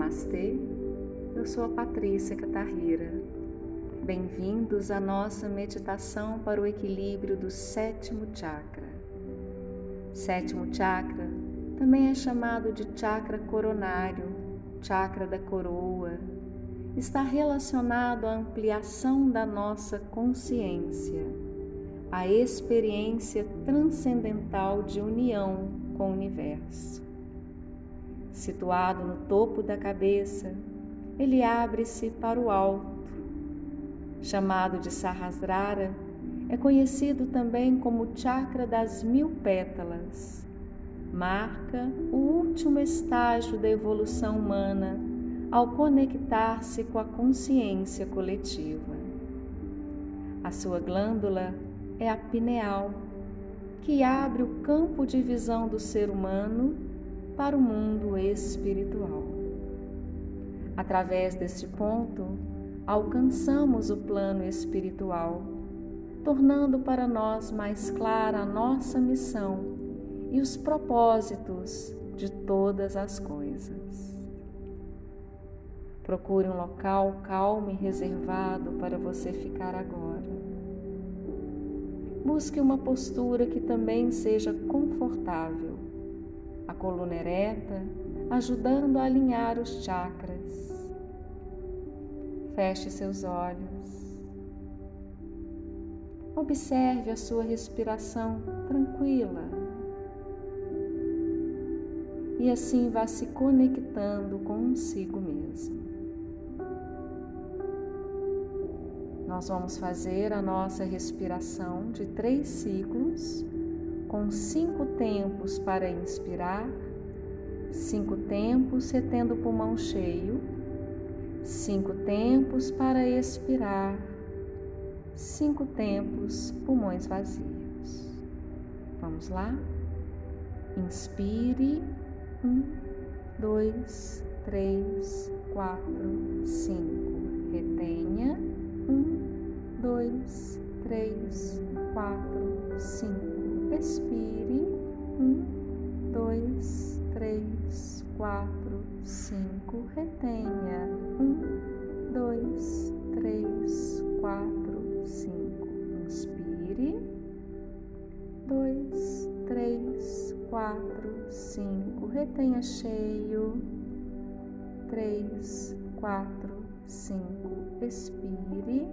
Namastê, eu sou a Patrícia Catarrira. Bem-vindos à nossa meditação para o equilíbrio do sétimo chakra. Sétimo chakra também é chamado de chakra coronário, chakra da coroa. Está relacionado à ampliação da nossa consciência, à experiência transcendental de união com o universo. Situado no topo da cabeça, ele abre-se para o alto. Chamado de Sahasrara, é conhecido também como chakra das mil pétalas. Marca o último estágio da evolução humana ao conectar-se com a consciência coletiva. A sua glândula é a pineal, que abre o campo de visão do ser humano para o mundo espiritual. Através deste ponto, alcançamos o plano espiritual, tornando para nós mais clara a nossa missão e os propósitos de todas as coisas. Procure um local calmo e reservado para você ficar agora. Busque uma postura que também seja confortável a coluna ereta, ajudando a alinhar os chakras. Feche seus olhos. Observe a sua respiração tranquila. E assim vá se conectando consigo mesmo. Nós vamos fazer a nossa respiração de três ciclos com cinco tempos para inspirar, cinco tempos retendo o pulmão cheio, cinco tempos para expirar, cinco tempos pulmões vazios. Vamos lá? Inspire. Um, dois, três, quatro, cinco. Retenha. Um, dois, três, quatro, cinco expire. Um, dois, três, quatro, cinco. Retenha. Um, dois, três, quatro, cinco. Inspire. Dois, três, quatro, cinco. Retenha cheio. Três, quatro, cinco. Expire.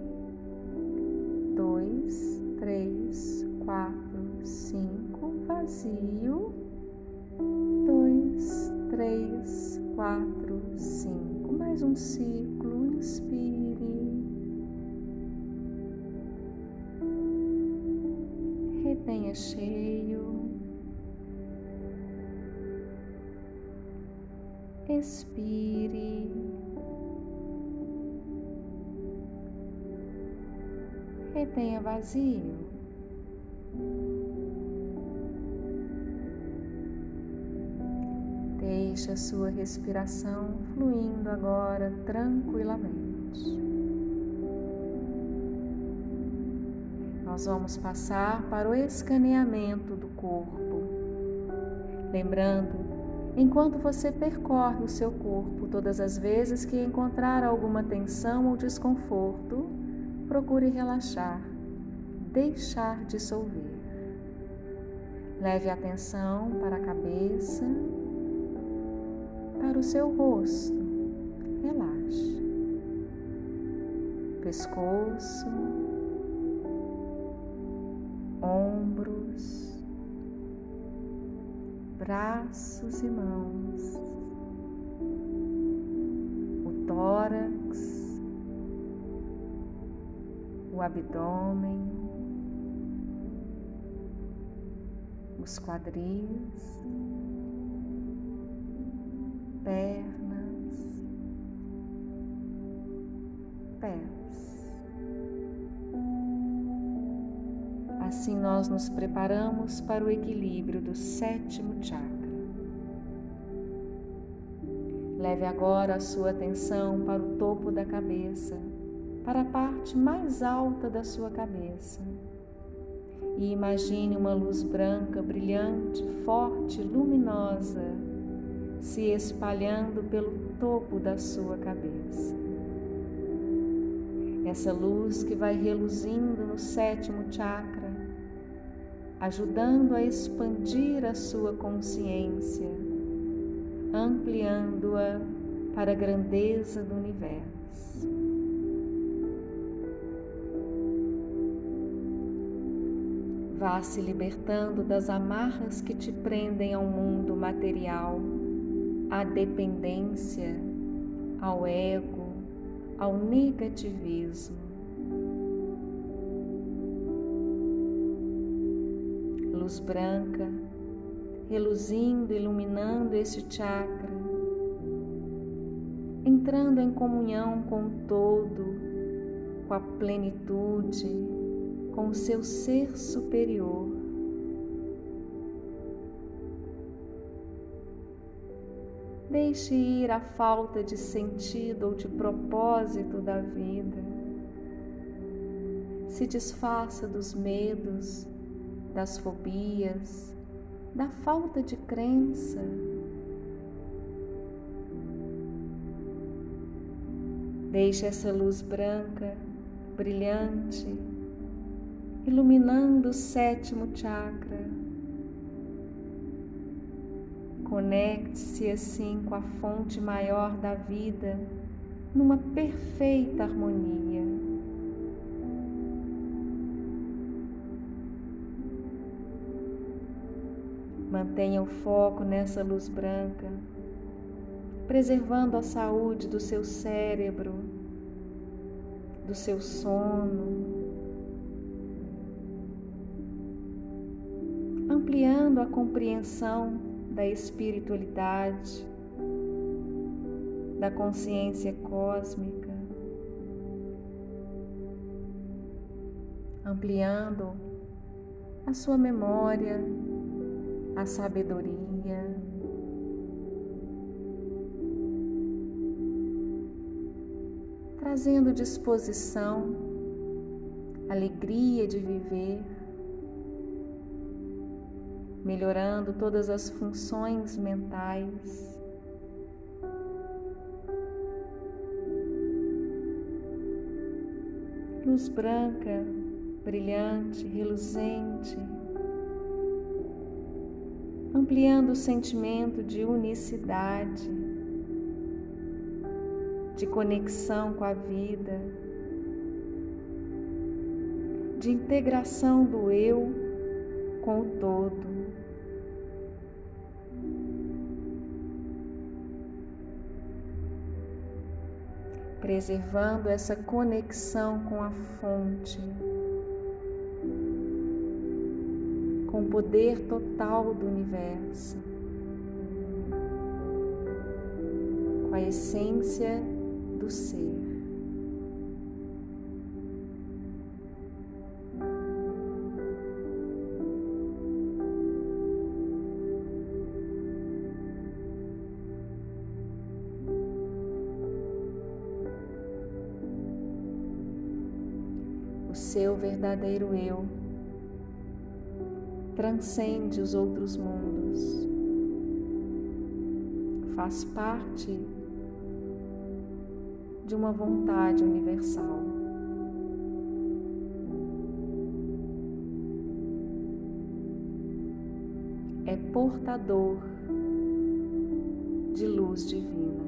Dois, três, quatro cinco, vazio, dois, três, quatro, cinco. Mais um ciclo, inspire. Retenha cheio. Expire. Retenha vazio. Deixe a sua respiração fluindo agora tranquilamente. Nós vamos passar para o escaneamento do corpo. Lembrando, enquanto você percorre o seu corpo, todas as vezes que encontrar alguma tensão ou desconforto, procure relaxar, deixar dissolver. Leve a atenção para a cabeça o seu rosto. Relaxe. Pescoço, ombros, braços e mãos, o tórax, o abdômen, os quadris pernas, pés. Assim nós nos preparamos para o equilíbrio do sétimo chakra. Leve agora a sua atenção para o topo da cabeça, para a parte mais alta da sua cabeça. E imagine uma luz branca, brilhante, forte, luminosa se espalhando pelo topo da sua cabeça. Essa luz que vai reluzindo no sétimo chakra, ajudando a expandir a sua consciência, ampliando-a para a grandeza do universo. Vá se libertando das amarras que te prendem ao mundo material, à dependência, ao ego, ao negativismo. Luz branca, reluzindo, iluminando esse chakra, entrando em comunhão com o todo, com a plenitude, com o seu ser superior. Deixe ir a falta de sentido ou de propósito da vida. Se desfaça dos medos, das fobias, da falta de crença. Deixe essa luz branca, brilhante, iluminando o sétimo chakra. Conecte-se assim com a fonte maior da vida, numa perfeita harmonia. Mantenha o foco nessa luz branca, preservando a saúde do seu cérebro, do seu sono, ampliando a compreensão da espiritualidade, da consciência cósmica, ampliando a sua memória, a sabedoria. Trazendo disposição, alegria de viver melhorando todas as funções mentais. Luz branca, brilhante, reluzente, ampliando o sentimento de unicidade, de conexão com a vida, de integração do eu com o todo. preservando essa conexão com a fonte, com o poder total do universo, com a essência do ser. Seu verdadeiro eu transcende os outros mundos, faz parte de uma vontade universal. É portador de luz divina.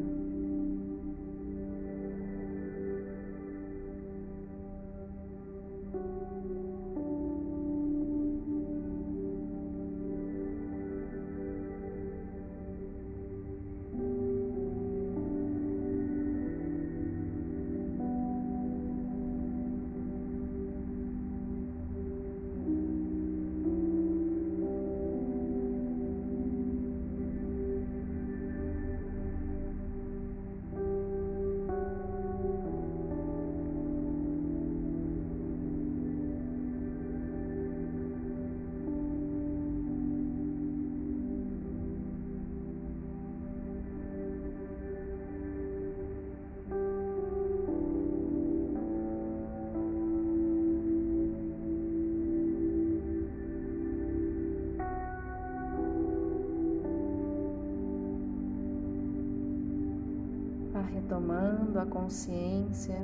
Vá retomando a consciência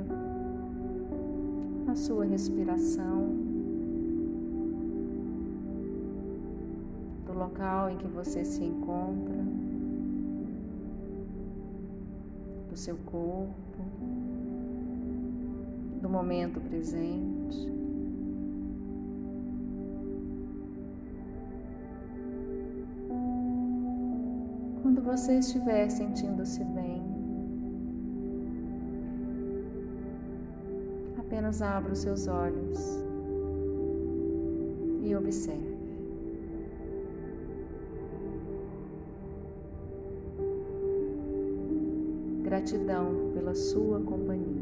da sua respiração, do local em que você se encontra, do seu corpo, do momento presente. Quando você estiver sentindo-se bem, apenas abra os seus olhos e observe. Gratidão pela sua companhia.